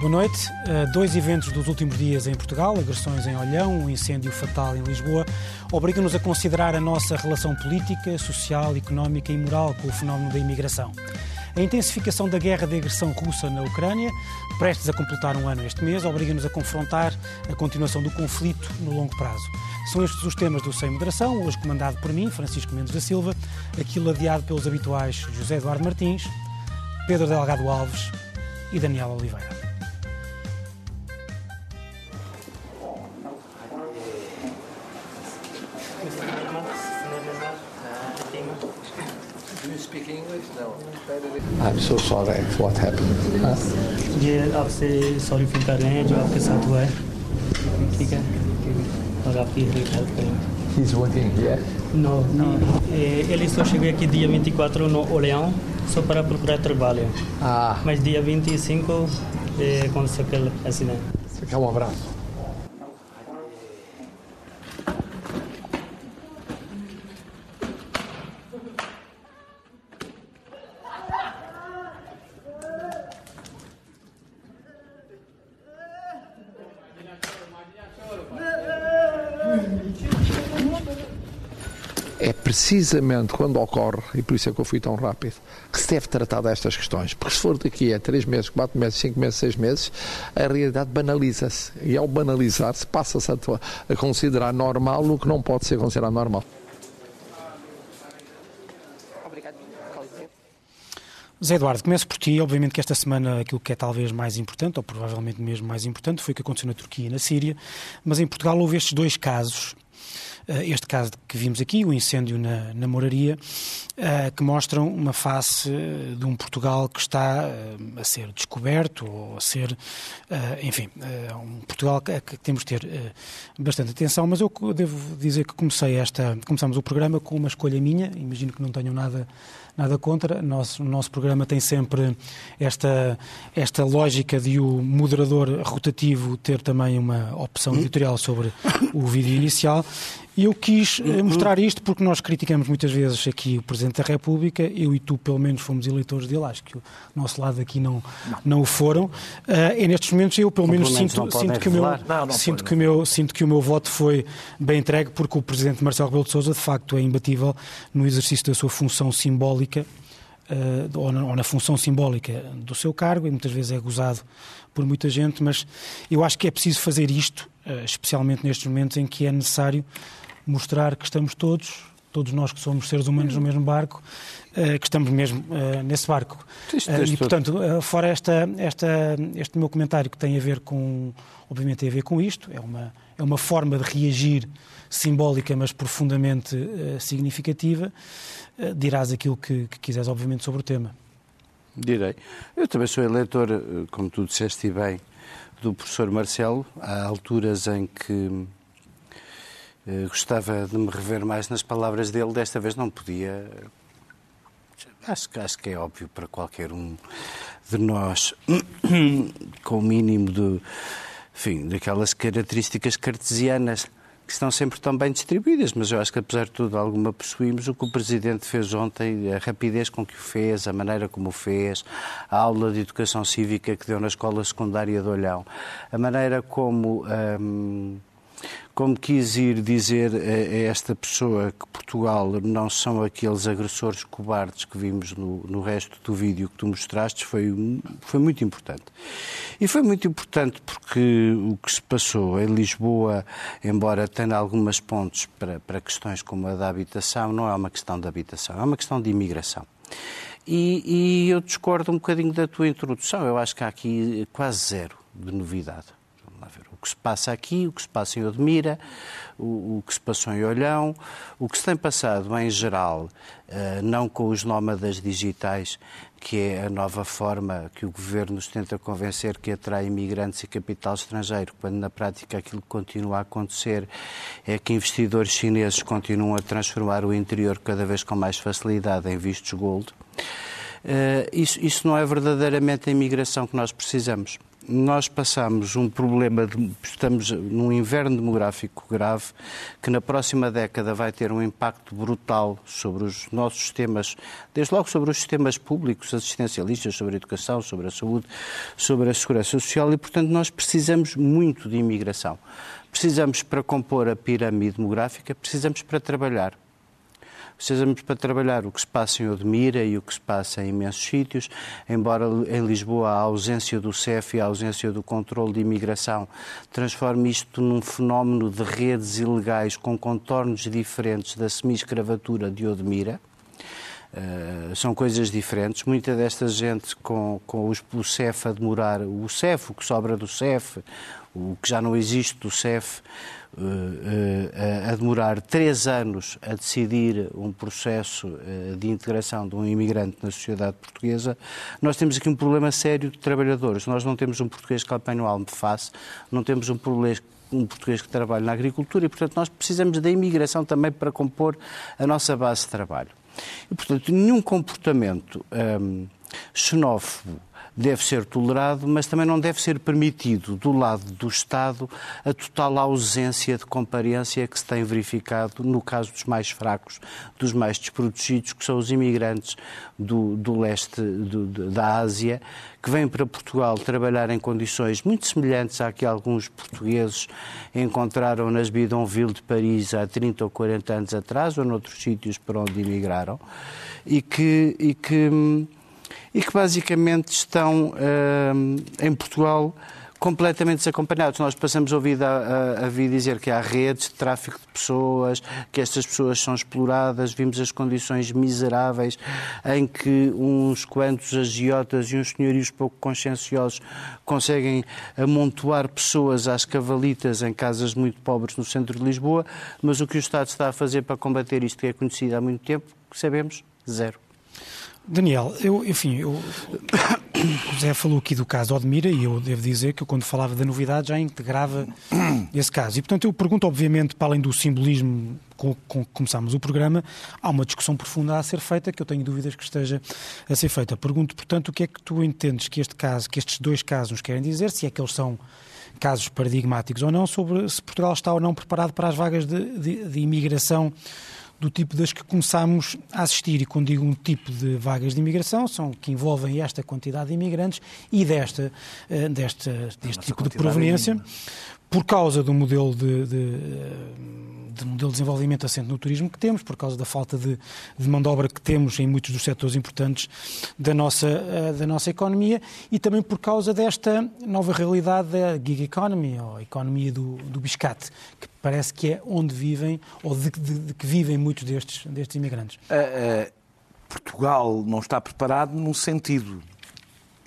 Boa noite. Uh, dois eventos dos últimos dias em Portugal, agressões em Olhão, um incêndio fatal em Lisboa, obrigam-nos a considerar a nossa relação política, social, económica e moral com o fenómeno da imigração. A intensificação da guerra de agressão russa na Ucrânia, prestes a completar um ano este mês, obriga-nos a confrontar a continuação do conflito no longo prazo. São estes os temas do Sem Moderação, hoje comandado por mim, Francisco Mendes da Silva, aquilo adiado pelos habituais José Eduardo Martins, Pedro Delgado Alves e Daniel Oliveira. I'm so sorry for what happened. ये आपसे sorry feel कर रहे हैं जो आपके साथ हुआ है ठीक है और आपकी हेल्प करेंगे He's working here. No, no. Eh, ele só chegou aqui dia 24 no Oleão, só para procurar trabalho. Ah, Mas dia 25 eh, aconteceu aquele acidente. você quer um abraço? Precisamente quando ocorre, e por isso é que eu fui tão rápido, que se deve tratar destas questões. Porque se for daqui a três meses, quatro meses, cinco meses, seis meses, a realidade banaliza-se. E ao banalizar-se, passa-se a, a considerar normal o que não pode ser considerado normal. Zé Eduardo, começo por ti. Obviamente que esta semana aquilo que é talvez mais importante, ou provavelmente mesmo mais importante, foi o que aconteceu na Turquia e na Síria. Mas em Portugal houve estes dois casos. Eh, Este caso que vimos aqui, o incêndio na, na Moraria, eh, que mostram uma face eh, de um Portugal que está a ser descoberto, ou a ser, enfim, um Portugal que, que temos de ter bastante atenção. Mas eu devo dizer que comecei esta, começamos o programa com uma escolha minha, imagino que não tenham nada nada contra. Nosso, o nosso programa tem sempre esta, esta lógica de o moderador rotativo ter também uma opção editorial sobre o vídeo inicial. E eu quis eh, mostrar isto porque nós criticamos muitas vezes aqui o Presidente da República, eu e tu pelo menos fomos eleitores dele, acho que o nosso lado aqui não, não o foram. Eh, e nestes momentos eu pelo menos sinto, sinto, que o meu, revelar. Não, não sinto, que o meu, sinto que o meu voto foi bem entregue porque o Presidente Marcelo Rebelo de Sousa de facto é imbatível no exercício da sua função simbólica eh, ou, na, ou na função simbólica do seu cargo, e muitas vezes é gozado por muita gente, mas eu acho que é preciso fazer isto, eh, especialmente nestes momentos em que é necessário mostrar que estamos todos, todos nós que somos seres humanos no mesmo barco, eh, que estamos mesmo eh, nesse barco. Eh, e, portanto, fora esta, esta, este meu comentário que tem a ver com, obviamente tem a ver com isto, é uma, é uma forma de reagir simbólica, mas profundamente significativa, dirás aquilo que, que quiseres, obviamente, sobre o tema. Direi. Eu também sou eleitor, como tu disseste bem, do professor Marcelo. Há alturas em que gostava de me rever mais nas palavras dele, desta vez não podia. Acho, que- acho que é óbvio para qualquer um de nós, com o mínimo de, enfim, daquelas características cartesianas que estão sempre tão bem distribuídas, mas eu acho que apesar de tudo alguma possuímos o que o Presidente fez ontem, a rapidez com que o fez, a maneira como o fez, a aula de educação cívica que deu na escola secundária de Olhão, a maneira como hum, como quis ir dizer a esta pessoa que Portugal não são aqueles agressores cobardes que vimos no, no resto do vídeo que tu mostraste, foi, foi muito importante. E foi muito importante porque o que se passou em Lisboa, embora tenha algumas pontes para, para questões como a da habitação, não é uma questão de habitação, é uma questão de imigração. E, e eu discordo um bocadinho da tua introdução. Eu acho que há aqui quase zero de novidade. Vamos lá ver. O que se passa aqui, o que se passa em Odmira, o, o que se passou em Olhão, o que se tem passado em geral, uh, não com os nómadas digitais, que é a nova forma que o governo nos tenta convencer que atrai imigrantes e capital estrangeiro, quando na prática aquilo que continua a acontecer é que investidores chineses continuam a transformar o interior cada vez com mais facilidade em vistos gold. Uh, isso, isso não é verdadeiramente a imigração que nós precisamos nós passamos um problema, de, estamos num inverno demográfico grave, que na próxima década vai ter um impacto brutal sobre os nossos sistemas, desde logo sobre os sistemas públicos, assistencialistas, sobre a educação, sobre a saúde, sobre a segurança social e, portanto, nós precisamos muito de imigração. Precisamos para compor a pirâmide demográfica, precisamos para trabalhar precisamos para trabalhar o que se passa em Odmira e o que se passa em imensos sítios, embora em Lisboa a ausência do CEF e a ausência do controle de imigração transforme isto num fenómeno de redes ilegais com contornos diferentes da semi-escravatura de Odmira. Uh, são coisas diferentes. Muita desta gente com, com os, o CEF a demorar, o CEF, o que sobra do CEF, o que já não existe do CEF, a demorar três anos a decidir um processo eh, de integração de um imigrante na sociedade portuguesa, nós temos aqui um problema sério de trabalhadores. Nós não temos um português que apanha o almoface, não temos um português um português que trabalha na agricultura e, portanto, nós precisamos da imigração também para compor a nossa base de trabalho. E, portanto, nenhum comportamento hum, xenófobo deve ser tolerado, mas também não deve ser permitido, do lado do Estado, a total ausência de comparência que se tem verificado no caso dos mais fracos, dos mais desprotegidos, que são os imigrantes do, do leste do, da Ásia, que vêm para Portugal trabalhar em condições muito semelhantes à que alguns portugueses encontraram nas Bidonville de Paris há 30 ou 40 anos atrás, ou noutros sítios para onde imigraram, e que, e que hum, e que basicamente estão uh, em Portugal completamente desacompanhados. Nós passamos a ouvir, a, a, a dizer que há redes de tráfico de pessoas, que estas pessoas são exploradas, vimos as condições miseráveis em que uns quantos agiotas e uns senhorios pouco conscienciosos conseguem amontoar pessoas às cavalitas em casas muito pobres no centro de Lisboa, mas o que o Estado está a fazer para combater isto que é conhecido há muito tempo, sabemos, zero. Daniel, eu, enfim, eu, o José falou aqui do caso Odmira e eu devo dizer que eu, quando falava da novidade, já integrava esse caso. E, portanto, eu pergunto, obviamente, para além do simbolismo com, com que começámos o programa, há uma discussão profunda a ser feita que eu tenho dúvidas que esteja a ser feita. Pergunto, portanto, o que é que tu entendes que este caso, que estes dois casos nos querem dizer, se é que eles são casos paradigmáticos ou não, sobre se Portugal está ou não preparado para as vagas de, de, de imigração do tipo das que começámos a assistir. E quando digo um tipo de vagas de imigração, são que envolvem esta quantidade de imigrantes e desta, eh, desta, deste tipo de proveniência, por causa do modelo de, de de modelo de desenvolvimento assente no turismo que temos, por causa da falta de, de mão de obra que temos em muitos dos setores importantes da nossa, eh, da nossa economia e também por causa desta nova realidade da gig economy, ou economia do, do biscate, que parece que é onde vivem, ou de, que vivem muitos destes, destes imigrantes. Uh, uh, Portugal não está preparado num sentido.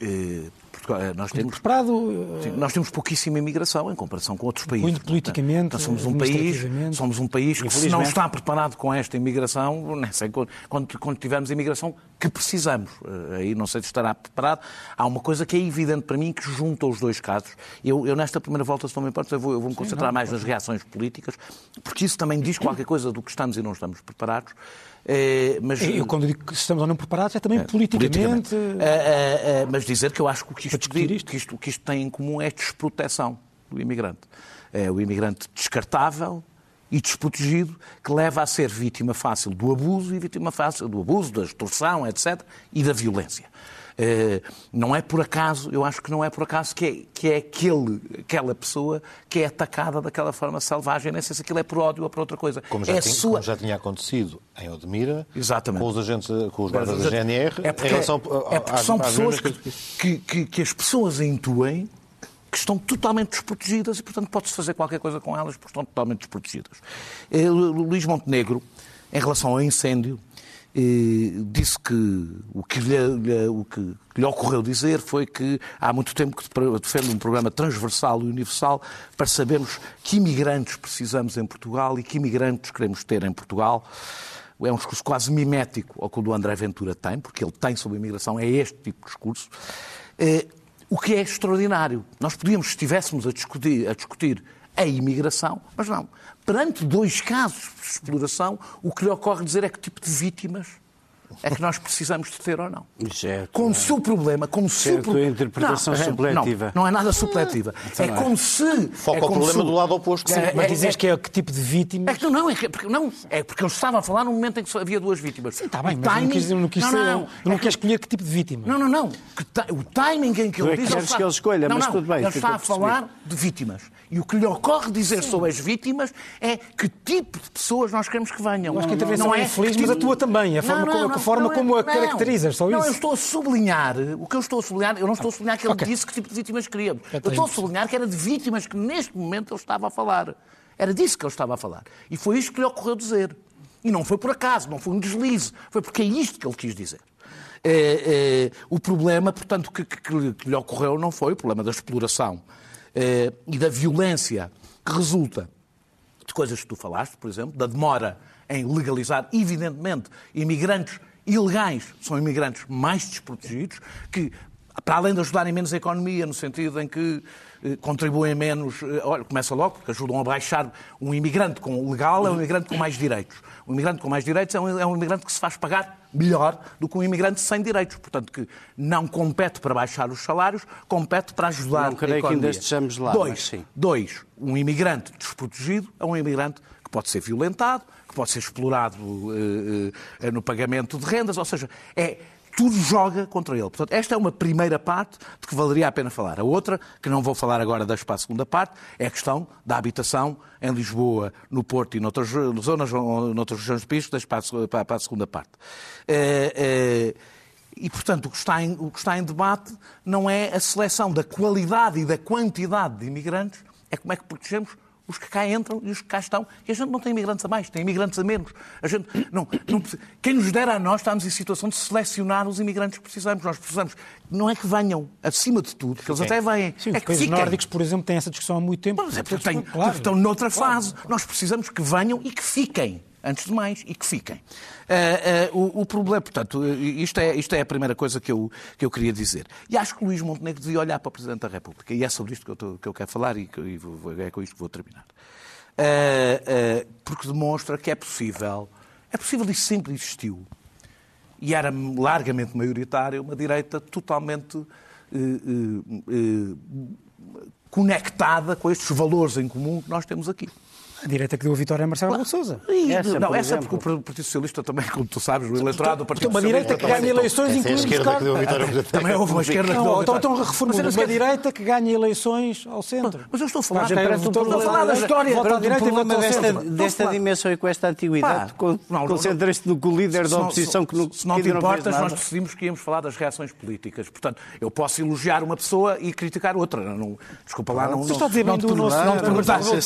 Uh, eh, nós temos, preparado, sim, nós temos pouquíssima imigração em comparação com outros países. Muito politicamente, então, somos um país, somos um país que se não está preparado com esta imigração, não sei, quando, quando tivermos a imigração que precisamos, eh, aí não sei se estará preparado. Há uma coisa que é evidente para mim que junta os dois casos. Eu, eu nesta primeira volta, se não me importa, eu vou, eu vou me concentrar sim, não, mais nas reações políticas, porque isso também diz qualquer coisa do que estamos e não estamos preparados. É, mas, eu, quando digo que estamos ou não preparados, é também é, politicamente. politicamente. É, é, mas dizer que eu acho que isto, isto. Que, isto, que isto tem em comum é desproteção do imigrante. É o imigrante descartável e desprotegido que leva a ser vítima fácil do abuso e vítima fácil do abuso, da extorsão, etc., e da violência. Eh, não é por acaso, eu acho que não é por acaso que é, que é aquele, aquela pessoa que é atacada daquela forma selvagem, nem sei se aquilo é por ódio ou por outra coisa. Como já, é tinha, sua... como já tinha acontecido em Odmira, Exatamente. com os agentes, com os guardas da GNR, é porque, relação, é porque são pessoas que, que, que, que as pessoas intuem que estão totalmente desprotegidas e, portanto, pode-se fazer qualquer coisa com elas porque estão totalmente desprotegidas. Eh, Luís Montenegro em relação ao incêndio, disse que o que, lhe, o que lhe ocorreu dizer foi que há muito tempo que defende um programa transversal e universal para sabermos que imigrantes precisamos em Portugal e que imigrantes queremos ter em Portugal. É um discurso quase mimético ao que o do André Ventura tem, porque ele tem sobre a imigração, é este tipo de discurso. O que é extraordinário. Nós podíamos, se estivéssemos a discutir, a discutir a imigração, mas não. Perante dois casos de exploração, o que lhe ocorre dizer é que tipo de vítimas é que nós precisamos de ter ou não. Certo. Como se o problema, como se certo, o... a interpretação não, supletiva. Não, não é nada supletiva. é como se... Foca é o problema se... do lado oposto. Sim, é, mas é, dizes é, que é que tipo de vítima? É que não, é, porque, não, é porque eu estava a falar num momento em que havia duas vítimas. Sim, está bem, mas timing... não quis, não quis, não, não, não, não quer escolher que tipo de vítima. Não, não, não. O timing em que ele diz... Queres que ele escolha, não, mas não, tudo bem. Ele está a falar de vítimas. E o que lhe ocorre dizer Sim. sobre as vítimas é que tipo de pessoas nós queremos que venham. Eu acho que a intervenção não é infeliz, mas a tua também. A forma, como, forma como a caracterizas, só isso. Não, eu estou a sublinhar, o que eu estou a sublinhar, eu não estou a sublinhar que ele okay. disse que tipo de vítimas queríamos. Eu estou a sublinhar que era de vítimas que neste momento ele estava a falar. Era disso que ele estava a falar. E foi isto que lhe ocorreu dizer. E não foi por acaso, não foi um deslize, foi porque é isto que ele quis dizer. É, é, o problema, portanto, que, que, que, lhe ocorreu não foi o problema da exploração é, e da violência que resulta de coisas que tu falaste, por exemplo, da demora em legalizar, evidentemente, imigrantes ilegais são imigrantes mais desprotegidos, que, para além de ajudarem menos a economia, no sentido em que eh, contribuem menos, eh, olha, começa logo, porque ajudam a baixar um imigrante com legal é um imigrante com mais direitos. Um imigrante com mais direitos é um, é um imigrante que se faz pagar melhor do que um imigrante sem direitos. Portanto, que não compete para baixar os salários, compete para ajudar não creio a economia. que ainda estejamos lá. Dois, dois, um imigrante desprotegido é um imigrante que pode ser violentado, que pode ser explorado uh, uh, no pagamento de rendas, ou seja, é tudo joga contra ele. Portanto, esta é uma primeira parte de que valeria a pena falar. A outra, que não vou falar agora, deixo para a segunda parte, é a questão da habitação em Lisboa, no Porto e noutras zonas, noutras regiões do país, deixo para a, segunda parte. É, e, portanto, o que, está em, o que está em debate não é a seleção da qualidade e da quantidade de imigrantes, é como é que protegemos os que cá entram e os que cá estão. E a gente não tem imigrantes a mais, tem imigrantes a menos. A gente não, não, quem nos dera a nós, estamos em situação de selecionar os imigrantes que precisamos. Nós precisamos, não é que venham, acima de tudo, que eles até vêm. Sim, é os países nórdicos, por exemplo, têm essa discussão há muito tempo. Mas é têm, claro. estão noutra fase. Claro. Nós precisamos que venham e que fiquem antes de mais, e que fiquem. Uh, uh, o, o, problema, portanto, isto é, isto é a primeira coisa que eu, que eu queria dizer. E acho que Luís Montenegro devia olhar para o Presidente da República, e é sobre isto que eu, tô, que eu quero falar e, que, e é com isto que vou terminar. Uh, porque demonstra que é possível, é possível e sempre existiu, e era largamente maioritária, uma direita totalmente conectada com estes valores em comum que nós temos aqui. A direita que deu a vitória é Marcelo Rebelo Sousa. Essa, não, essa é porque o Partido Socialista também, como tu sabes, o eleitorado do Partido Socialista... Uma direita que ganha eleições, incluindo a vitória Também houve uma esquerda que deu a vitória. Então, reformulando uma direita que ganha eleições ao centro. Mas eu estou a falar... Estou a falar da história. Vota direita problema desta, desta dimensão e com esta antiguidade, concentra-se no que o líder da oposição que Se não te importas, nós decidimos que íamos falar das reações políticas. Portanto, eu posso elogiar uma pessoa e criticar outra. Desculpa lá, não... Está a dizer bem do nosso...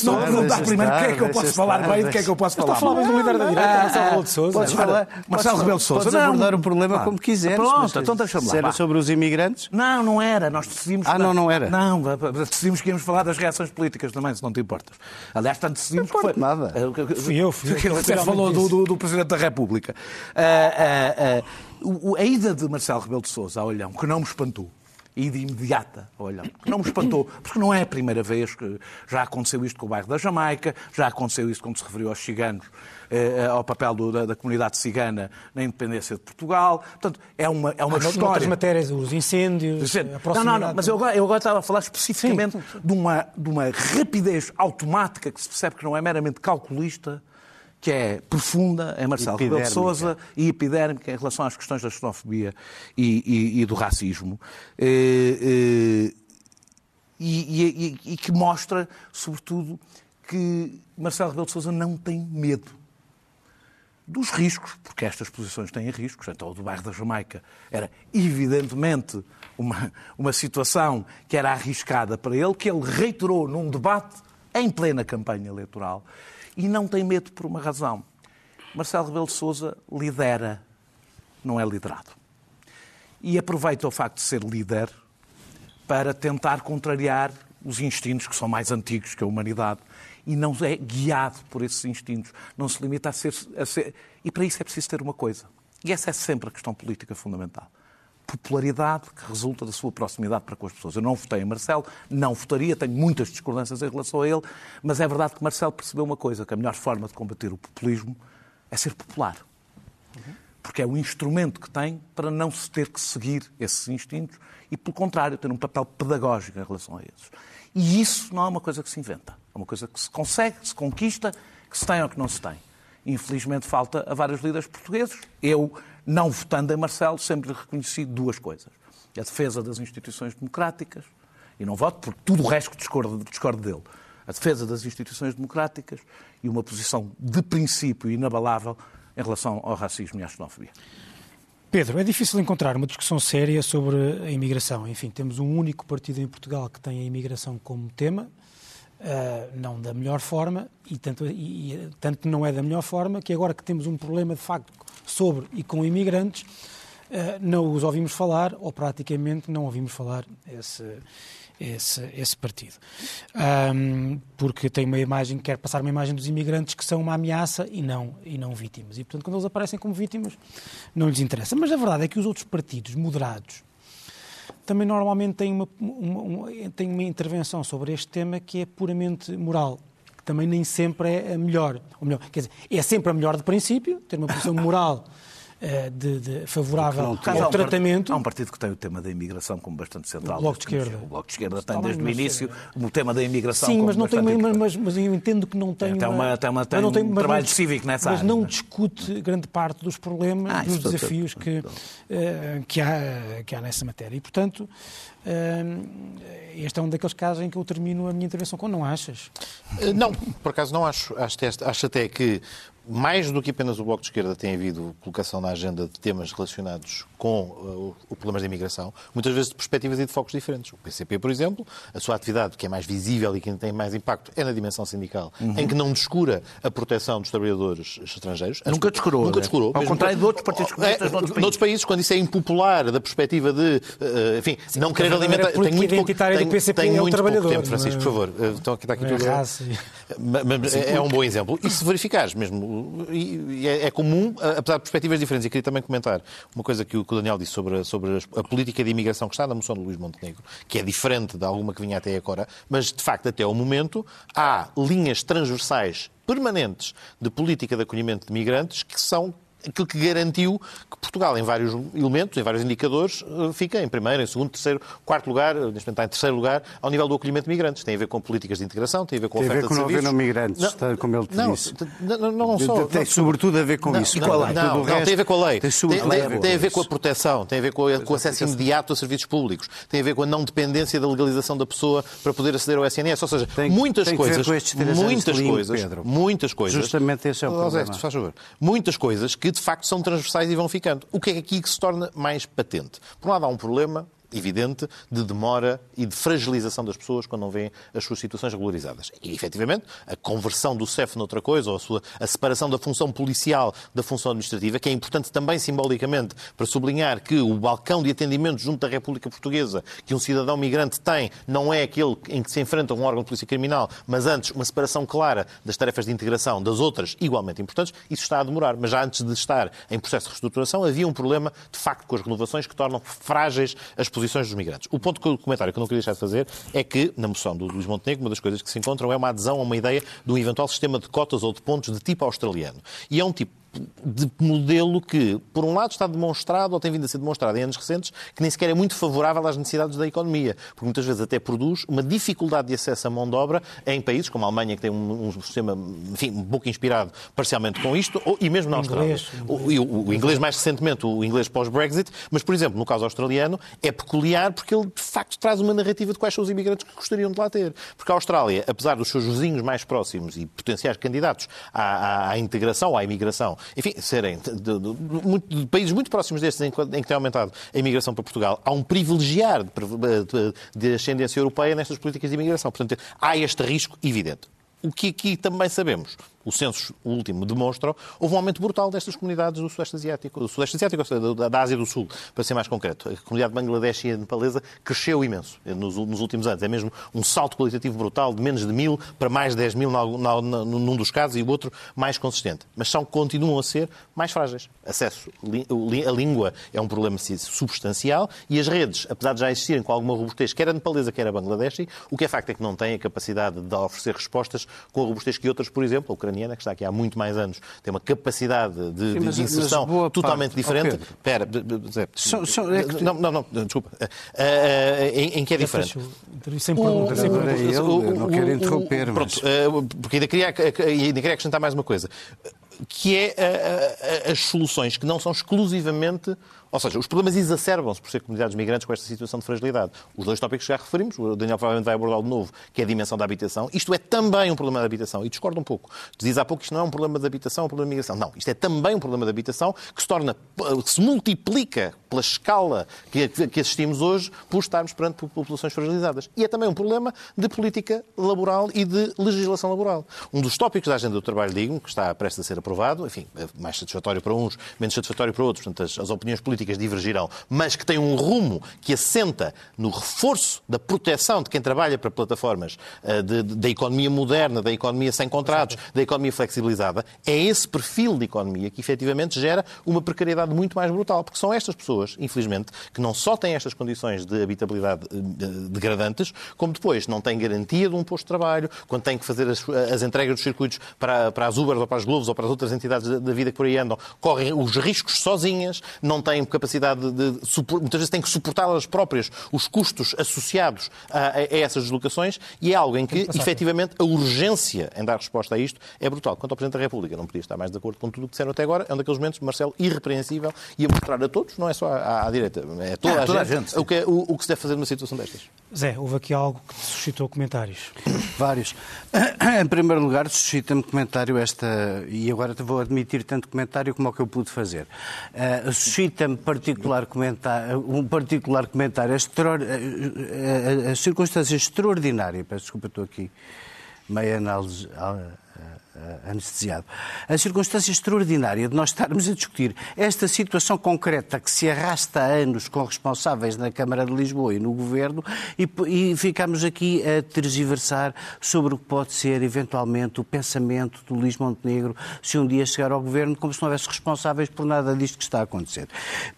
Não dá primeiro que é que eu posso falar bem do que é que eu posso falar. Estou a falar do líder da direita, Marcelo Rebelo de Sousa. Podes falar, Marcelo Rebelo de Sousa. Podes abordar o problema como quiseres. Pronto, então deixa-me lá. era sobre os imigrantes? Não, não era. Nós decidimos... Ah, não, não era? Não, decidimos que íamos falar das reações políticas também, se não te importas. Aliás, tanto decidimos que foi... nada. Fui eu, fui eu. Você falou do Presidente da República. Ah, ah, a ida de Marcelo Rebelo de Sousa a Olhão, que não me espantou, e de imediata, olha, não me espantou, porque não é a primeira vez que já aconteceu isto com o bairro da Jamaica, já aconteceu isto quando se referiu aos ciganos, eh, ao papel do, da, da, comunidade cigana na independência de Portugal. Portanto, é uma, é uma ah, história... Outras matérias, os incêndios, a Não, não, não, mas eu agora, eu agora estava a falar especificamente de uma, de uma rapidez automática que se percebe que não é meramente calculista, que é profunda em Marcelo Rebelo de Sousa e epidérmica em relação às questões da xenofobia e, e, e do racismo. E, e, e, que mostra, sobretudo, que Marcelo Rebelo de Sousa não tem medo dos riscos, porque estas posições têm riscos. Então, o do bairro da Jamaica era evidentemente uma, uma situação que era arriscada para ele, que ele reiterou num debate em plena campanha eleitoral e não tem medo por uma razão. Marcelo Rebelo de Sousa lidera, não é liderado. E aproveita o facto de ser líder para tentar contrariar os instintos que são mais antigos que a humanidade e não é guiado por esses instintos. Não se limita a ser, a ser. E para isso é preciso ter uma coisa. E essa é sempre a questão política fundamental. Popularidade que resulta da sua proximidade para com as pessoas. Eu não votei em Marcelo, não votaria, tenho muitas discordâncias em relação a ele, mas é verdade que Marcelo percebeu uma coisa: que a melhor forma de combater o populismo é ser popular. Porque é o instrumento que tem para não se ter que seguir esses instintos e, pelo contrário, ter um papel pedagógico em relação a esses. E isso não é uma coisa que se inventa. É uma coisa que se consegue, que se conquista, que se tem ou que não se tem. Infelizmente falta a vários líderes portugueses. Eu, não votando em Marcelo, sempre reconheci duas coisas. A defesa das instituições democráticas, e não voto por tudo o resto discordo, discordo dele. A defesa das instituições democráticas e uma posição de princípio inabalável em relação ao racismo e à xenofobia. Pedro, é difícil encontrar uma discussão séria sobre a imigração. Enfim, temos um único partido em Portugal que tem a imigração como tema, Uh, não da melhor forma, e tanto, e, e tanto não é da melhor forma, que agora que temos um problema de facto sobre e com imigrantes, uh, não os ouvimos falar, ou praticamente não ouvimos falar esse, esse, esse partido. Um, porque tem uma imagem, quer passar uma imagem dos imigrantes que são uma ameaça e não, e não vítimas. E, portanto, quando eles aparecem como vítimas, não lhes interessa. Mas a verdade é que os outros partidos moderados, também normalmente tem uma, uma, uma, tem uma intervenção sobre este tema que é puramente moral, que também nem sempre é a melhor. Ou melhor, quer dizer, é sempre a melhor de princípio, ter uma posição moral de, de favorável ao há um tratamento. Há um partido que tem o tema da imigração como bastante central. O Bloco de Esquerda. O Bloco de Esquerda tem desde o início o tema da imigração Sim, como mas, não tem, bastante mas, mas eu entendo que não tem, É, tem uma- tem uma- tem mas um trabalho cívico nessa mas área, não não é? discute grande parte dos problemas, Ah, dos desafios que, eh, que, há, que há nessa matéria. E, portanto, eh, este é um daqueles casos em que eu termino a minha intervenção com não achas. Eh, Não, por acaso não acho. Acho, acho até que, mais do que apenas o Bloco de Esquerda tem havido colocação na agenda de temas relacionados com uh, o problemas da imigração, muitas vezes de perspectivas e de focos diferentes. O PCP, por exemplo, a sua atividade, que é mais visível e que tem mais impacto, é na dimensão sindical, em que não descura a proteção dos trabalhadores estrangeiros. Uhum. Nunca descurou, Nunca né? descurou. Ao contrário de outros partidos comunistas É, noutros países. noutros países, quando isso é impopular da perspectiva de, uh, enfim, não porque querer alimentar... Tenho muito pouco, do PCP tenho é o muito pouco tempo, Francisco, por não é? favor. Uh, Então, aqui está aqui Não é tudo- é, é um bom exemplo. E se verificares mesmo, e, é, é comum, apesar de perspectivas diferentes, e queria também comentar uma coisa que o, Daniel disse sobre, a, sobre a política de imigração que está na moção de Luís Montenegro, que é diferente de alguma que vinha até agora, mas de facto, até ao momento, há linhas transversais permanentes de política de acolhimento de migrantes que são aquilo que garantiu que Portugal, em vários elementos, em vários indicadores, eh, fica em primeiro, em segundo, terceiro, quarto lugar, eh, neste momento está em terceiro lugar, ao nível do acolhimento de migrantes. Tem a ver com políticas de integração, tem a ver com Tem a ver oferta com de não haver serviços. migrantes, está- como ele te não, disse. Não, não, não só. Tem não, sobretudo a ver com não, isso. Não, Com a não, lei. não, não, resto tem a ver com a lei. tem Tem, a ver tem a com ver com a proteção, tem a ver com, a- com o acesso imediato a serviços públicos, tem a ver com a não dependência da legalização da pessoa para poder aceder ao SNS. Ou seja, Tem- muitas tem que ver coisas. muitas de coisas. Pedro. Muitas coisas. Justamente esse é o problema. Muitas coisas que de facto são transversais e vão ficando. O que é aqui que se torna mais patente? Por um lado, há um problema evidente de demora e de fragilização das pessoas quando não veem as suas situações regularizadas. E, efetivamente, a conversão do CEF noutra coisa, ou a, sua, a separação da função policial da função administrativa, que é importante também simbolicamente para sublinhar que o balcão de atendimento junto da República Portuguesa que um cidadão migrante tem não é aquele em que se enfrenta um órgão de polícia criminal, mas antes uma separação clara das tarefas de integração das outras igualmente importantes, isso está a demorar. Mas já antes de estar em processo de reestruturação, havia um problema, de facto, com as renovações que tornam frágeis as posições dos migrantes. O ponto o comentário que eu não queria deixar de fazer é que, na moção do Luís Montenegro, uma das coisas que se encontram é uma adesão a uma ideia de um eventual sistema de cotas ou de pontos de tipo australiano. E é um tipo de modelo que, por um lado, está demonstrado, ou tem vindo a ser demonstrado em anos recentes, que nem sequer é muito favorável às necessidades da economia, porque muitas vezes até produz uma dificuldade de acesso à mão de obra em países como a Alemanha, que tem um, um sistema, enfim, um pouco inspirado parcialmente com isto, ou, e mesmo na Austrália. Inglês. O, o- o inglês mais recentemente, o inglês pós-Brexit, mas, por exemplo, no caso australiano, é peculiar porque ele, de facto, traz uma narrativa de quais são os imigrantes que gostariam de lá ter. Porque a Austrália, apesar dos seus vizinhos mais próximos e potenciais candidatos à, à- à integração, à imigração, enfim, serem de, de- de- de países muito próximos destes em, em que tem aumentado a imigração para Portugal, há um privilegiar de ascendência europeia nestas políticas de imigração. Portanto, há este risco evidente. O que aqui também sabemos, o censo último demonstra, houve um aumento brutal destas comunidades do Sudeste Asiático, do Sudeste Asiático, ou seja, da Ásia do Sul, para ser mais concreto. A comunidade Bangladesh e nepalesa cresceu imenso nos, nos, últimos anos. É mesmo um salto qualitativo brutal de menos de mil para mais de 10 mil num dos casos e o outro mais consistente. Mas são, continuam a ser mais frágeis. Acesso, a língua é um problema substancial e as redes, apesar de já existirem com alguma robustez, quer a nepalesa, quer a Bangladesh, o que é facto é que não têm a capacidade de oferecer respostas com a robustez que outras, por exemplo, a ucraniana, que está aqui há muito mais anos, tem uma capacidade de, Sim, mas, de inserção totalmente diferente. Espera, oh, não, não, não, desculpa. Uh, uh, em, em, que é diferente? Sem pergunta, sem pergunta. não quero interromper, Pronto, uh, porque ainda queria, ainda queria acrescentar mais uma coisa que é as soluções que não são exclusivamente ou seja, os problemas exacerbam-se por ser comunidades migrantes com esta situação de fragilidade. Os dois tópicos que já referimos, o Daniel provavelmente vai abordar de novo, que é a dimensão da habitação. Isto é também um problema de habitação. E discordo um pouco. Diz há pouco que isto não é um problema de habitação, é um problema de migração. Não, isto é também um problema de habitação que se torna, que se multiplica pela escala que, assistimos hoje por estarmos perante populações fragilizadas. E é também um problema de política laboral e de legislação laboral. Um dos tópicos da agenda do trabalho digno, que está prestes a ser aprovado, enfim, é mais satisfatório para uns, menos satisfatório para outros, portanto, as, as opiniões políticas políticas divergirão, mas que tem um rumo que assenta no reforço da proteção de quem trabalha para plataformas eh, da economia moderna, da economia sem contratos, da economia flexibilizada, é esse perfil de economia que efetivamente gera uma precariedade muito mais brutal, porque são estas pessoas, infelizmente, que não só têm estas condições de habitabilidade eh, degradantes, como depois não têm garantia de um posto de trabalho, quando têm que fazer as, as entregas dos circuitos para, para as Uber ou para as Globos ou para as outras entidades da vida que por aí andam, correm os riscos sozinhas, não têm capacidade de. muitas vezes têm que suportar elas próprias os custos associados a, a, essas deslocações e é algo em que, efetivamente, a urgência em dar resposta a isto é brutal. Quanto ao Presidente da República, não podia estar mais de acordo com tudo o que disseram até agora. É um daqueles momentos, Marcelo, irrepreensível e a mostrar a todos, não é só à, à direita, é toda, ah, a, toda gente, a gente, o que, é, o, o que se deve fazer numa situação destas. Zé, houve aqui algo que suscitou comentários. Vários. Em primeiro lugar, suscita-me comentário esta, e agora vou admitir tanto comentário como o que eu pude fazer. Uh, suscita-me particular comentário, um particular comentário, a, a, a, a circunstância extraordinária, peço desculpa, estou aqui meio análise uh, anestesiado. A circunstância extraordinária de nós estarmos a discutir esta situação concreta que se arrasta há anos com responsáveis na Câmara de Lisboa e no Governo e, e ficamos aqui a tergiversar sobre o que pode ser, eventualmente, o pensamento do Luís Montenegro se um dia chegar ao Governo, como se não houvesse responsáveis por nada disto que está a acontecer.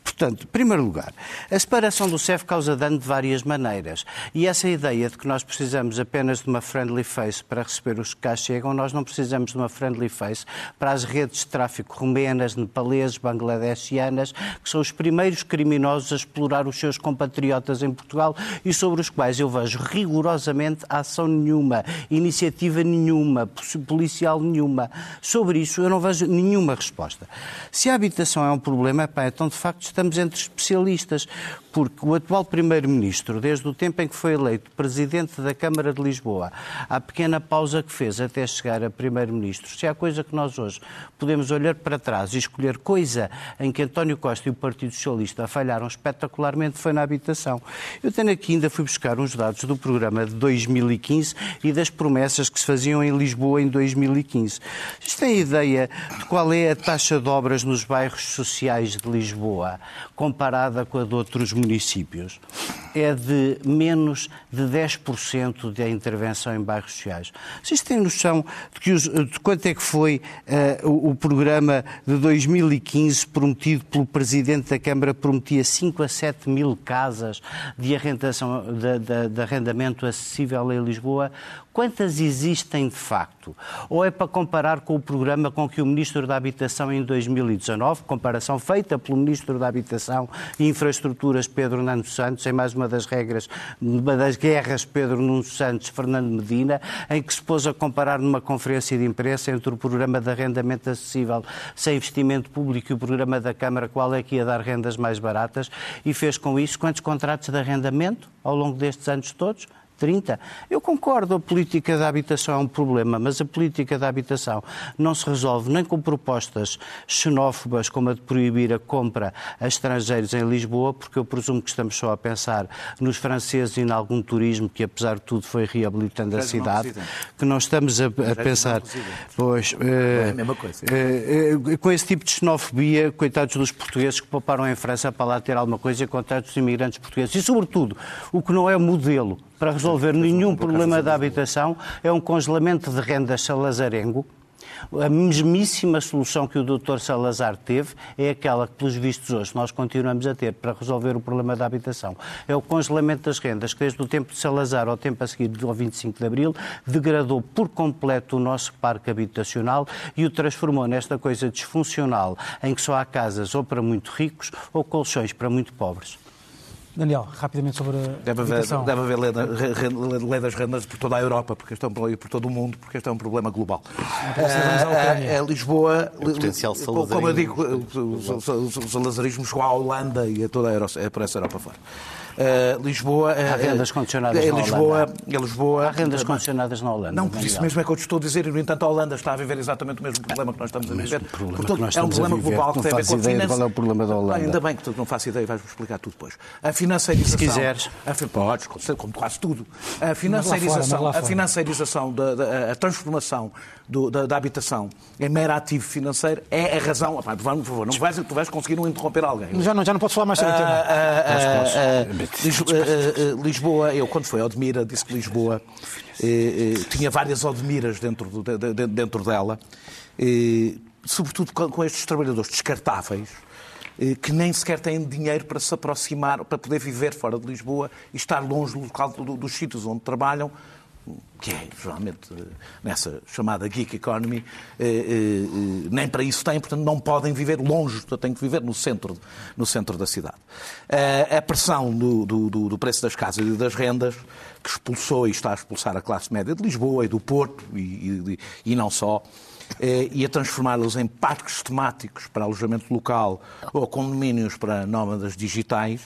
Portanto, em primeiro lugar, a separação do CEF causa dano de várias maneiras. E essa ideia de que nós precisamos apenas de uma friendly face para receber os que cá chegam, nós não precisamos de uma friendly face para as redes de tráfico rumenas, nepaleses, bangladeshianas, que são os primeiros criminosos a explorar os seus compatriotas em Portugal e sobre os quais eu vejo rigorosamente ação nenhuma, iniciativa nenhuma, policial nenhuma. Sobre isso eu não vejo nenhuma resposta. Se a habitação é um problema, pá, então de facto estamos entre especialistas, porque o atual Primeiro-Ministro, desde o tempo em que foi eleito Presidente da Câmara de Lisboa, a pequena pausa que fez até chegar a Primeiro-Ministro, se há coisa que nós hoje podemos olhar para trás e escolher coisa em que António Costa e o Partido Socialista falharam espetacularmente foi na habitação. Eu tenho aqui, ainda fui buscar uns dados do programa de 2015 e das promessas que se faziam em Lisboa em 2015. Vocês têm ideia de qual é a taxa de obras nos bairros sociais de Lisboa comparada com a de outros municípios é de menos de 10% da intervenção em bairros sociais. Vocês têm noção de, que os, de quanto é que foi uh, o, o, programa de 2015 prometido pelo Presidente da Câmara, prometia 5 a 7 mil casas de, arrendação, de, de, de arrendamento acessível em Lisboa? Quantas existem de facto? Ou é para comparar com o programa com que o Ministro da Habitação em 2019, comparação feita pelo Ministro da Habitação e Infraestruturas Pedro Nuno Santos, em mais uma das regras, uma das guerras Pedro Nuno Santos, Fernando Medina, em que se pôs a comparar numa conferência de imprensa entre o programa de arrendamento acessível sem investimento público e o programa da Câmara, qual é que ia dar rendas mais baratas, e fez com isso quantos contratos de arrendamento ao longo destes anos todos? 30. Eu concordo, a política da habitação é um problema, mas a política da habitação não se resolve nem com propostas xenófobas como a de proibir a compra a estrangeiros em Lisboa, porque eu presumo que estamos só a pensar nos franceses e em algum turismo que, apesar de tudo, foi reabilitando a cidade, que não estamos a, a pensar. Pois, é a mesma coisa. Uh, uh, com esse tipo de xenofobia, coitados dos portugueses que pouparam em França para lá ter alguma coisa, e coitados dos imigrantes portugueses. E, sobretudo, o que não é modelo para resolver nenhum problema da habitação é um congelamento de rendas salazarengo, a mesmíssima solução que o Dr. Salazar teve é aquela que, pelos vistos, hoje nós continuamos a ter para resolver o problema da habitação. É o congelamento das rendas, que desde o tempo de Salazar ao tempo a seguir, ao 25 de Abril, degradou por completo o nosso parque habitacional e o transformou nesta coisa disfuncional, em que só há casas ou para muito ricos ou colchões para muito pobres. Daniel, rapidamente sobre a deve haver, deve haver lei, lei das rendas por toda a Europa, porque este é um problema, por todo o mundo, porque este é um problema global. É, é, Lisboa, é potencial como eu digo, o salazarismo chegou à Holanda e a toda a Europa, é por essa Europa fora. Uh, Lisboa. Há rendas condicionadas é, na Lisboa, Holanda. Lisboa. Há rendas condicionadas na Holanda. Não, por isso mesmo é que eu te estou a dizer, e no entanto a Holanda está a viver exatamente o mesmo problema que nós estamos a viver. Portanto, é um problema global que tem a ver com a finança. Qual é o problema da Holanda? Ainda bem que tu não faço ideia, vais-me explicar tudo depois. A financiarização. Se quiseres. A, podes, como quase tudo. A financiarização, a financiarização, da, da, a transformação do, da, da, habitação em mero ativo financeiro é a razão. Opa, por favor, não vais, tu vais conseguir não interromper alguém. Já não, já não posso falar mais sobre o tema. Lisboa, eu quando fui a Odmira, disse que Lisboa eh, eh, tinha várias Odmiras dentro, do, de, dentro dela, eh, sobretudo com, com estes trabalhadores descartáveis eh, que nem sequer têm dinheiro para se aproximar, para poder viver fora de Lisboa e estar longe do local dos sítios onde trabalham, que é geralmente nessa chamada geek economy, eh, eh, nem para isso têm, portanto não podem viver longe, têm que viver no centro, no centro da cidade. A pressão do, do, do preço das casas e das rendas, que expulsou e está a expulsar a classe média de Lisboa e do Porto, e, e, e não só, e a transformá-los em parques temáticos para alojamento local ou condomínios para nómadas digitais,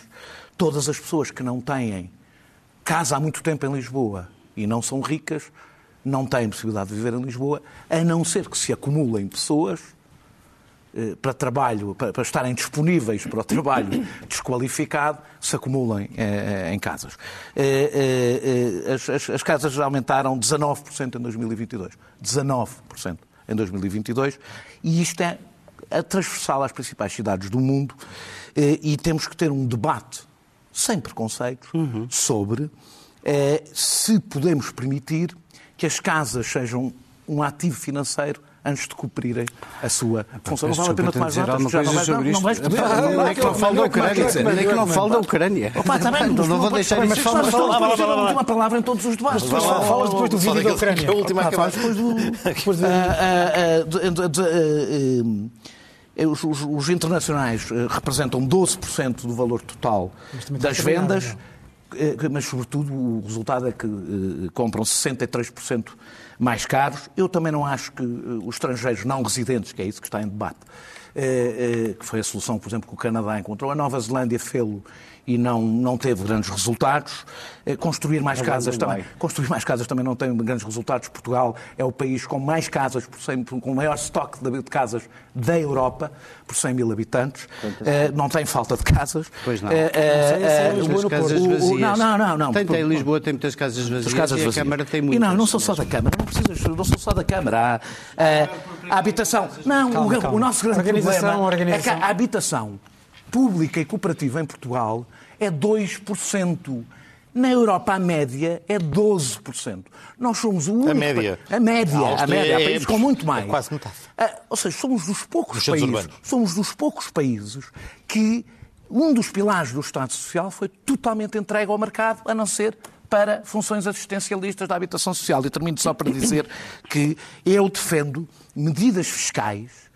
todas as pessoas que não têm casa há muito tempo em Lisboa e não são ricas, não têm possibilidade de viver em Lisboa, a não ser que se acumulem pessoas eh, para trabalho, para, estarem disponíveis para o trabalho desqualificado, se acumulem eh, eh, em casas. As, as, as casas aumentaram 19% em 2022. 19% em 2022. E isto é transversal às principais cidades do mundo e temos que ter um debate sem preconceitos uhum. sobre se podemos permitir que as casas sejam um ativo financeiro antes de cumprirem a sua função. Não vale a pena tomar notas, já não vais, não, não poder. Não é que não falo da Ucrânia. É que não falo da Ucrânia. Opa, está bem, não vou deixar. Mas fala a última palavra em todos os debates. Falas depois do vídeo da Ucrânia. A última depois do... Os internacionais representam 12% do valor total das vendas eh, mas sobretudo o resultado é que uh, compram 63% mais caros. Eu também não acho que uh, os estrangeiros não residentes, que é isso que está em debate, que foi a solução, por exemplo, que o Canadá encontrou, a Nova Zelândia fê-lo e não, não teve grandes resultados. Eh, construir mais não casas também. Construir mais casas também não tem grandes resultados. Portugal é o país com mais casas, por 100, com o maior estoque de casas da Europa, por 100 mil habitantes. Uh, não tem falta de casas. Pois não. Casas vazias. Não, não, não. não. Tem, tem, Lisboa tem muitas casas vazias As casas vazias. a Câmara tem muitas. E não, não são só da Câmara. Não, precisas, não são só da Câmara. Há, a habitação. Não, calma, o, calma. o, nosso grande problema é que a habitação pública e cooperativa em Portugal é 2%. Na Europa, a média é 12%. Nós somos o único. A média. A média. A, a média. Há é países com muito mais. É quase metade. Ah, ou seja, somos dos poucos países. Somos dos poucos países que um dos pilares do Estado Social foi totalmente entregue ao mercado, a não ser para funções assistencialistas da habitação social. E termino só para dizer que eu defendo medidas fiscais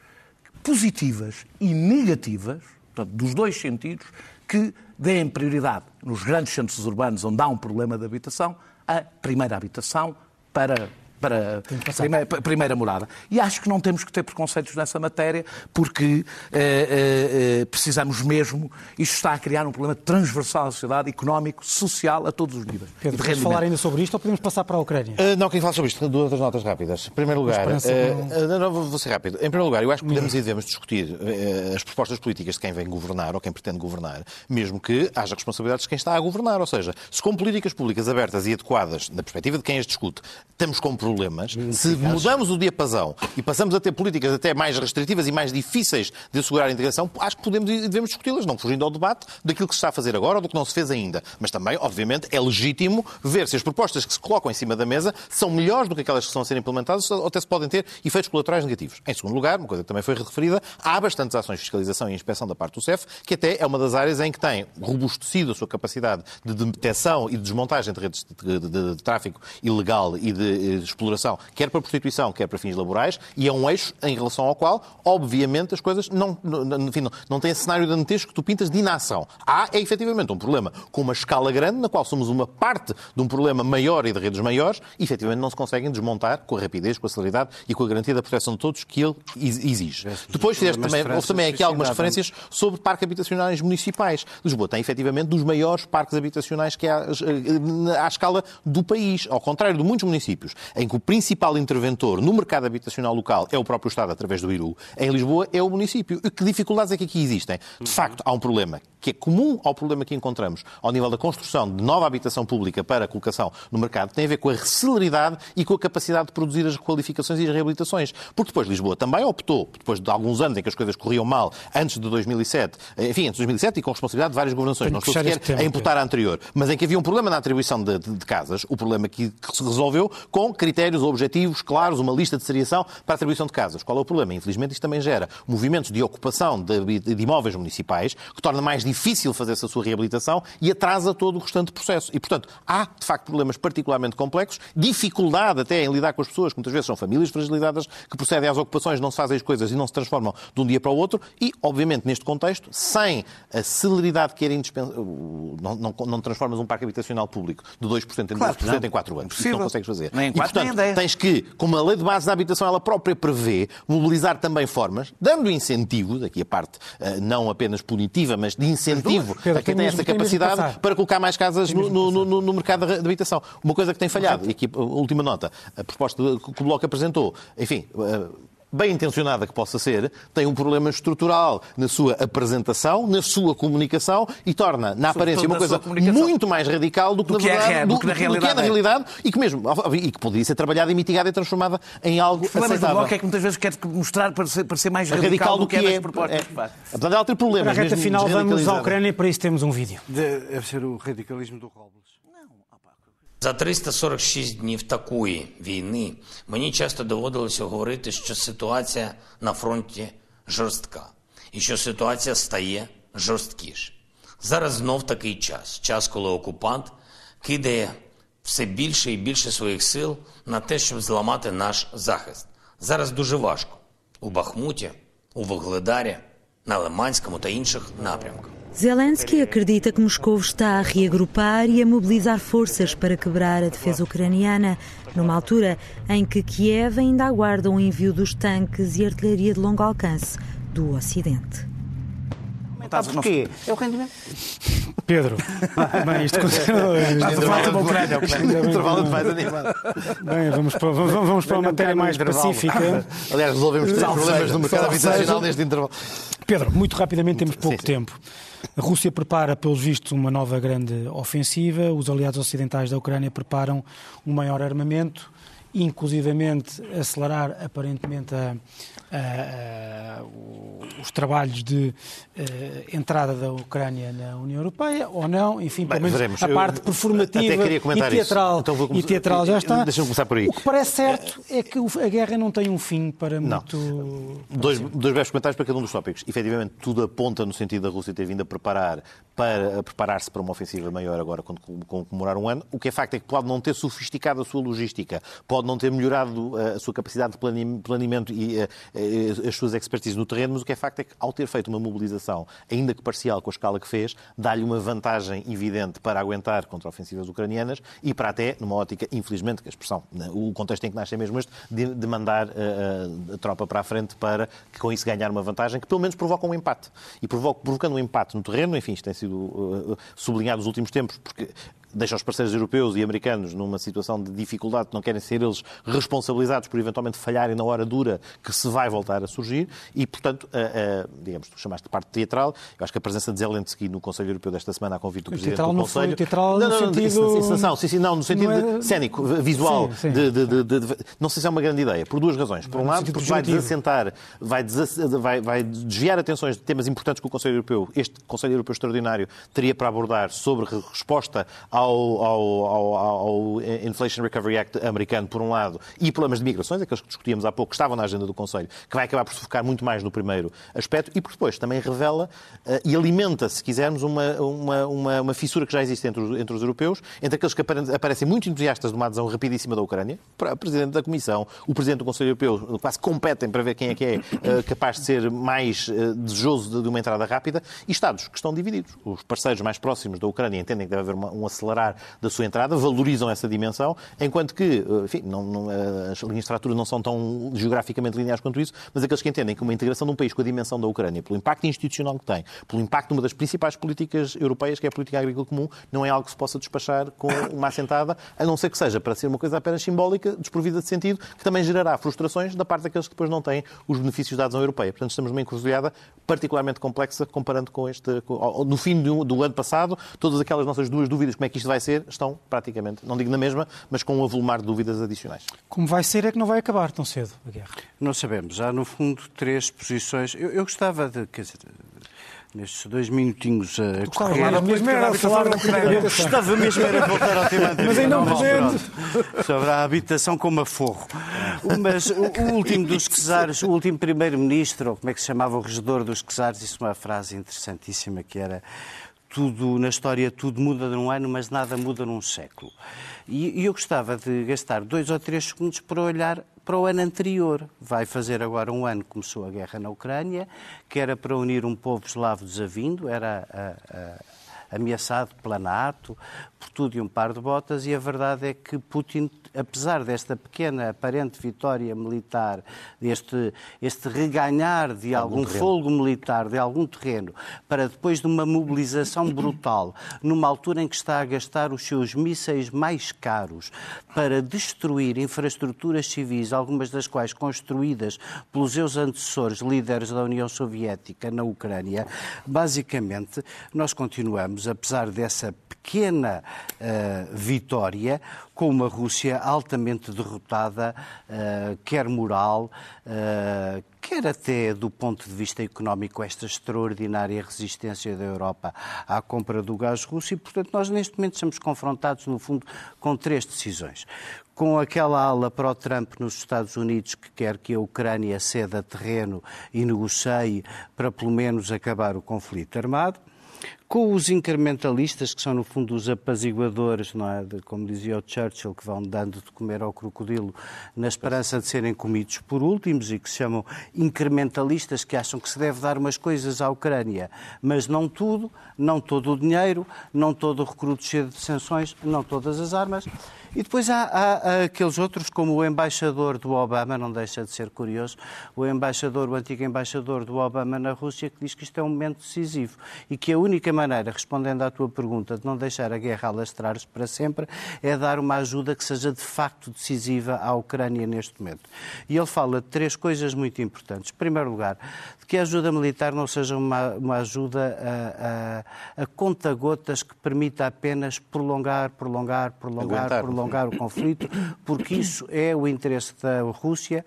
positivas e negativas, portanto, dos dois sentidos, que deem prioridade nos grandes centros urbanos onde há um problema de habitação, a primeira habitação para para a primeira, primeira, morada. E acho que não temos que ter preconceitos nessa matéria, porque eh, eh, precisamos mesmo. Isto está a criar um problema transversal à sociedade, económico, social, a todos os níveis. Pedro, queres falar ainda sobre isto ou podemos passar para a Ucrânia? Uh, não, queria falar sobre isto. Duas outras notas rápidas. Em primeiro lugar, uh, não, não, vou ser rápido. Em primeiro lugar, eu acho que podemos e devemos discutir uh, as propostas políticas de quem vem governar ou quem pretende governar, mesmo que haja responsabilidades de quem está a governar. Ou seja, se com políticas públicas abertas e adequadas, na perspectiva de quem as discute, temos como problemas, se mudamos o diapasão e passamos a ter políticas até mais restritivas e mais difíceis de assegurar a integração, acho que podemos e devemos discuti-las, não fugindo ao debate daquilo que se está a fazer agora ou do que não se fez ainda. Mas também, obviamente, é legítimo ver se as propostas que se colocam em cima da mesa são melhores do que aquelas que estão a ser implementadas ou até se podem ter efeitos colaterais negativos. Em segundo lugar, uma coisa que também foi referida, há bastantes ações de fiscalização e inspeção da parte do CEF, que até é uma das áreas em que tem robustecido a sua capacidade de detecção e de desmontagem de redes de, de, de, de tráfico ilegal e de, de exploração, quer para prostituição, quer para fins laborais, e é um eixo em relação ao qual, obviamente, as coisas não, não, enfim, não, não têm esse cenário dantesco que tu pintas de inação. Há, é efetivamente, um problema com uma escala grande, na qual somos uma parte de um problema maior e de redes maiores, e efetivamente não se conseguem desmontar com a rapidez, com a celeridade e com a garantia da proteção de todos que ele exige. Depois fizeste também, houve também aqui algumas referências sobre parques habitacionais municipais. Lisboa tem efetivamente dos maiores parques habitacionais que há eh, à escala do país, ao contrário de muitos municípios, em que o principal interventor no mercado habitacional local é o próprio Estado através do IRU, em Lisboa é o município. E que dificuldades é que aqui existem? De facto, há um problema que é comum ao problema que encontramos ao nível da construção de nova habitação pública para colocação no mercado, tem a ver com a celeridade e com a capacidade de produzir as requalificações e as reabilitações. Porque depois Lisboa também optou, depois de alguns anos em que as coisas corriam mal, antes de 2007, enfim, antes de 2007 e com responsabilidade de várias governações, não estou sequer a imputar a anterior, mas em que havia um problema na atribuição de, de, de casas, o problema que, que, se resolveu com critérios objetivos, claros, uma lista de seriação para a atribuição de casas. Qual é o problema? Infelizmente isto também gera movimentos de ocupação de, de imóveis municipais que torna mais difícil fazer essa sua reabilitação e atrasa todo o restante processo. E, portanto, há, de facto, problemas particularmente complexos, dificuldade até em lidar com as pessoas, que muitas vezes são famílias fragilizadas, que procedem às ocupações, não se fazem as coisas e não se transformam de um dia para o outro, e, obviamente, neste contexto, sem a celeridade que era indispensável, não, não, não transformas um parque habitacional público de 2% em claro, 2% em 4 anos. Isso não consegues fazer. Nem em 4, e, portanto, tens que, como a lei de base da habitação ela própria prevê, mobilizar também formas, dando incentivos, aqui a parte uh, não apenas punitiva, mas de incentivo Pedro, a quem tem, essa capacidade para colocar mais casas no, no, no, no, mercado de habitação. Uma coisa que tem falhado, e aqui a última nota, a proposta que o Bloco apresentou, enfim, uh, bem intencionada que possa ser, tem um problema estrutural na sua apresentação, na sua comunicação e torna, na aparência, uma coisa muito mais radical do que, do verdade, é, do, do, que, na realidade, que é na realidade e que mesmo e que poderia ser trabalhada e mitigada e transformada em algo o problema aceitável. do Bloco é que muitas vezes quer mostrar para ser, para ser mais radical, radical do, que, que é, é propostas é, de ela ter problemas. Para a reta final vamos à Ucrânia, para isso temos um vídeo. Deve ser o radicalismo do Robles. За 346 днів такої війни мені часто доводилося говорити, що ситуація на фронті жорстка і що ситуація стає жорсткіше. Зараз знов такий час, час, коли окупант кидає все більше і більше своїх сил на те, щоб зламати наш захист. Зараз дуже важко у Бахмуті, у Вогледарі, на Лиманському та інших напрямках. Zelensky acredita que Moscou está a reagrupar e a mobilizar forças para quebrar a defesa ucraniana, numa altura em que Kiev ainda aguarda o envio dos tanques e artilharia de longo alcance do Ocidente. Porquê? É o rendimento. Pedro, bem, isto continua. Intervalo da Ucrânia. Intervalo de mais animado. Bem, vamos para, vamos para uma matéria mais pacífica. Aliás, resolvemos os problemas do mercado habitacional neste intervalo. Pedro, muito rapidamente, temos pouco sim, sim. tempo. A Rússia prepara, pelos vistos, uma nova grande ofensiva. Os aliados ocidentais da Ucrânia preparam um maior armamento, inclusivamente acelerar aparentemente a, a, a, os trabalhos de uh, entrada da Ucrânia na União Europeia ou não, enfim, pelo menos veremos. a parte performativa e teatral, então e teatral já está. Deixa-me começar por aí. O que parece certo é que a guerra não tem um fim para não. muito. Dois, dois breves comentários para cada um dos tópicos. Efetivamente, tudo aponta no sentido da Rússia ter vindo a preparar para preparar-se para uma ofensiva maior agora, quando comemorar um ano. O que é facto é que pode não ter sofisticado a sua logística, pode não ter melhorado a sua capacidade de planeamento e as suas expertises no terreno, mas o que é facto é que, ao ter feito uma mobilização, ainda que parcial com a escala que fez, dá-lhe uma vantagem evidente para aguentar contra ofensivas ucranianas e para até, numa ótica, infelizmente, que a expressão, né, o contexto em que nasce é mesmo este, de, mandar a, tropa para a frente para que com isso ganhar uma vantagem que pelo menos provoca um empate. E provoca, provocando um empate no terreno, enfim, isto tem sido sublinhado nos últimos tempos, porque deixa os parceiros europeus e americanos numa situação de dificuldade, não querem ser eles responsabilizados por eventualmente falharem na hora dura que se vai voltar a surgir e, portanto, a, a, digamos, tu chamaste de parte teatral, eu acho que a presença de Zelensky no Conselho Europeu desta semana a convite do Presidente teatral do Conselho... Não foi teatral não, não, no sentido... Encenação, sim, sim, não, no sentido é... cénico, visual, sim, sim. De, de, de, de, não sei se é uma grande ideia, por duas razões. Por um lado, porque vai desassentar, vai, vai, vai desviar atenções de temas importantes que o Conselho Europeu, este Conselho Europeu Extraordinário, teria para abordar sobre resposta ao, ao ao, ao, Inflation Recovery Act americano, por um lado, e problemas de migrações, aqueles que discutíamos há pouco, que estavam na agenda do Conselho, que vai acabar por se focar muito mais no primeiro aspecto, e por depois também revela uh, e alimenta, se quisermos, uma, uma, uma, uma, fissura que já existe entre os, entre os europeus, entre aqueles que aparecem muito entusiastas de uma adesão rapidíssima da Ucrânia, para o Presidente da Comissão, o Presidente do Conselho Europeu, quase competem para ver quem é que é uh, capaz de ser mais uh, desejoso de, de, uma entrada rápida, e Estados que estão divididos. Os parceiros mais próximos da Ucrânia entendem que deve haver uma, um acelerar da sua entrada, valorizam essa dimensão, enquanto que, eh, enfim, não, não, eh, as linhas de fratura não são tão geograficamente lineares quanto isso, mas aqueles que entendem que uma integração de um país com a dimensão da Ucrânia, pelo impacto institucional que tem, pelo impacto de uma das principais políticas europeias, que é a política agrícola comum, não é algo que se possa despachar com uma assentada, a não ser que seja para ser uma coisa apenas simbólica, desprovida de sentido, que também gerará frustrações da parte daqueles que depois não têm os benefícios da adesão europeia. Portanto, estamos numa encruzilhada particularmente complexa comparando com este. No fim do ano passado, todas aquelas nossas duas dúvidas, como é que isto vai ser, estão praticamente, não digo na mesma, mas com um avolumar de dúvidas adicionais. Como vai ser é que não vai acabar tão cedo a guerra? Não sabemos. Há, no fundo, três posições. Eu, eu gostava de. Quer dizer, nestes dois minutinhos a tu correr. Mesmo era falar da Gostava mesmo era voltar ao tema Mas ainda não podemos. Sobre a habitação como aforro. Mas o, o último dos Cesares, o último primeiro-ministro, ou como é que se chamava o regedor dos Cesares, disse uma frase interessantíssima que era tudo na história tudo muda num ano, mas nada muda num século. E, e eu gostava de gastar dois ou três segundos para olhar para o ano anterior. Vai fazer agora um ano que começou a guerra na Ucrânia, que era para unir um povo eslavo desavindo, era a, a, ameaçado pela NATO, por tudo e um par de botas, e a verdade é que Putin apesar desta pequena aparente vitória militar, deste este reganhar de algum, algum militar, de algum terreno, para depois de uma mobilização brutal, numa altura em que está a gastar os seus mísseis mais caros para destruir infraestruturas civis, algumas das quais construídas pelos seus antecessores, líderes da União Soviética na Ucrânia, basicamente nós continuamos, apesar dessa pequena uh, vitória, com uma Rússia altamente derrotada, uh, quer moral, uh, quer até do ponto de vista económico, esta extraordinária resistência da Europa à compra do gás russo. E, portanto, nós neste momento estamos confrontados, no fundo, com três decisões. Com aquela ala para o Trump nos Estados Unidos que quer que a Ucrânia ceda terreno e negocie para pelo menos acabar o conflito armado com os incrementalistas, que são no fundo os apaziguadores, não é? De, como dizia o Churchill, que vão dando de comer ao crocodilo na esperança de serem comidos por últimos e que se chamam incrementalistas, que acham que se deve dar umas coisas à Ucrânia, mas não tudo, não todo o dinheiro, não todo o recruto cheio de sanções, não todas as armas. E depois há, há, há, aqueles outros, como o embaixador do Obama, não deixa de ser curioso, o embaixador, o antigo embaixador do Obama na Rússia, que diz que isto é um momento decisivo e que a única maneira, respondendo à tua pergunta, de não deixar a guerra alastrar-se para sempre, é dar uma ajuda que seja de facto decisiva à Ucrânia neste momento. E ele fala de três coisas muito importantes. Em primeiro lugar, de que a ajuda militar não seja uma, uma ajuda a, a, a conta-gotas que permita apenas prolongar, prolongar, prolongar, Aguentar. prolongar o conflito, porque isso é o interesse da Rússia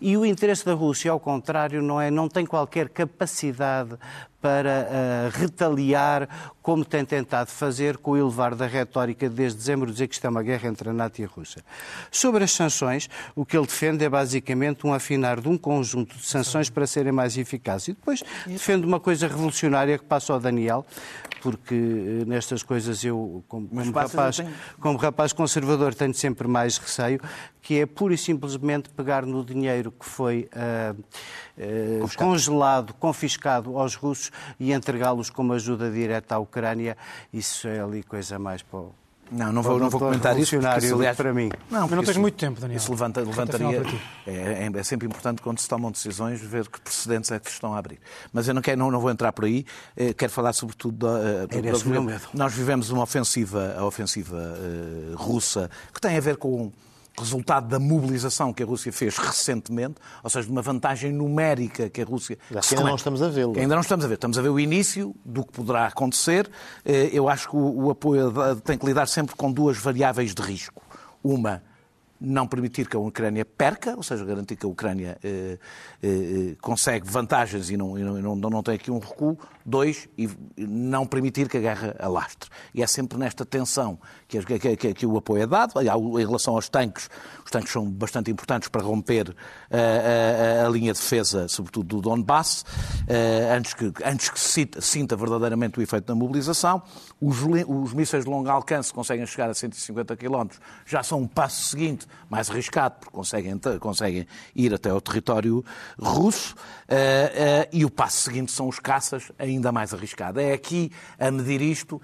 e o interesse da Rússia, ao contrário, não é, não tem qualquer capacidade para uh, retaliar, como tem tentado fazer com o elevar da retórica desde dezembro, dizer que isto é uma guerra entre a NATO e a Rússia. Sobre as sanções, o que ele defende é basicamente um afinar de um conjunto de sanções para serem mais eficazes. E depois defende uma coisa revolucionária que passa ao Daniel, porque eh, nestas coisas eu, como, como rapaz, como rapaz conservador, tenho sempre mais receio, que é pura e simplesmente pegar no dinheiro que foi uh, uh, congelado, confiscado aos russos e entregá-los como ajuda direta à Ucrânia. Isso é ali coisa mais para o não, não vou, não vou comentar isso, porque isso, aliás, para mim. Não, Mas não tens muito tempo, Daniel. Isso levanta, levantaria. É, é, é, sempre importante quando se tomam decisões ver que precedentes é que estão a abrir. Mas eu não, quero, não, não vou entrar por aí. Eh, quero falar sobretudo da. Do, medo. Nós vivemos uma ofensiva, a ofensiva uh, russa que tem a ver com resultado da mobilização que a Rússia fez recentemente, ou seja, de uma vantagem numérica que a Rússia. Acho que ainda não estamos a vê-lo. Ainda não estamos a ver. Estamos a ver o início do que poderá acontecer. Eh, eu acho que o apoio tem que lidar sempre com duas variáveis de risco. Uma, não permitir que a Ucrânia perca, ou seja, garantir que a Ucrânia eh, eh, consegue vantagens e não, e não, não, não tem aqui um recuo. Dois, e não permitir que a guerra alastre. E é sempre nesta tensão que, que, que, que o apoio é dado. Em relação aos tanques, os tanques são bastante importantes para romper a, eh, a, a linha de defesa, sobretudo do Donbass, eh, antes que, antes que se sinta verdadeiramente o efeito da mobilização. Os, os mísseis de longo alcance conseguem chegar a 150 km, já são um passo seguinte, mais arriscado, porque conseguem, conseguem ir até ao território russo. Uh, uh, e o passo seguinte são os caças, ainda mais arriscado. É aqui a medir isto.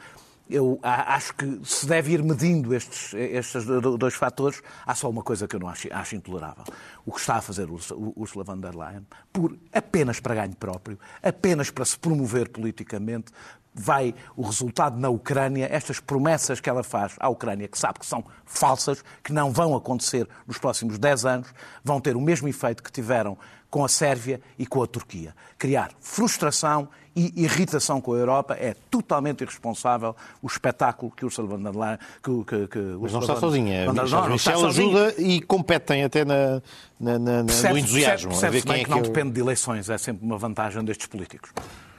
Eu acho que se deve ir medindo estes, estes dois fatores. Há só uma coisa que eu não acho, acho intolerável. O que está a fazer Ursula von der Leyen, por, apenas para ganho próprio, apenas para se promover politicamente, vai o resultado na Ucrânia, estas promessas que ela faz à Ucrânia, que sabe que são falsas, que não vão acontecer nos próximos 10 anos, vão ter o mesmo efeito que tiveram com a Sérvia e com a Turquia. Criar frustração e irritação com a Europa é totalmente irresponsável o espetáculo que Ursula von der Leyen... Que, que, que Mas não está sozinha. Não, não, não está ajuda e competem até na, na, na, no entusiasmo. Percebe, percebe bem é que, que não depende de eleições, é sempre uma vantagem destes políticos.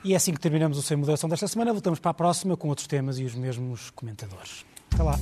E é assim que terminamos o Sem Moderação desta semana. Voltamos para a próxima com outros temas e os mesmos comentadores. Até lá.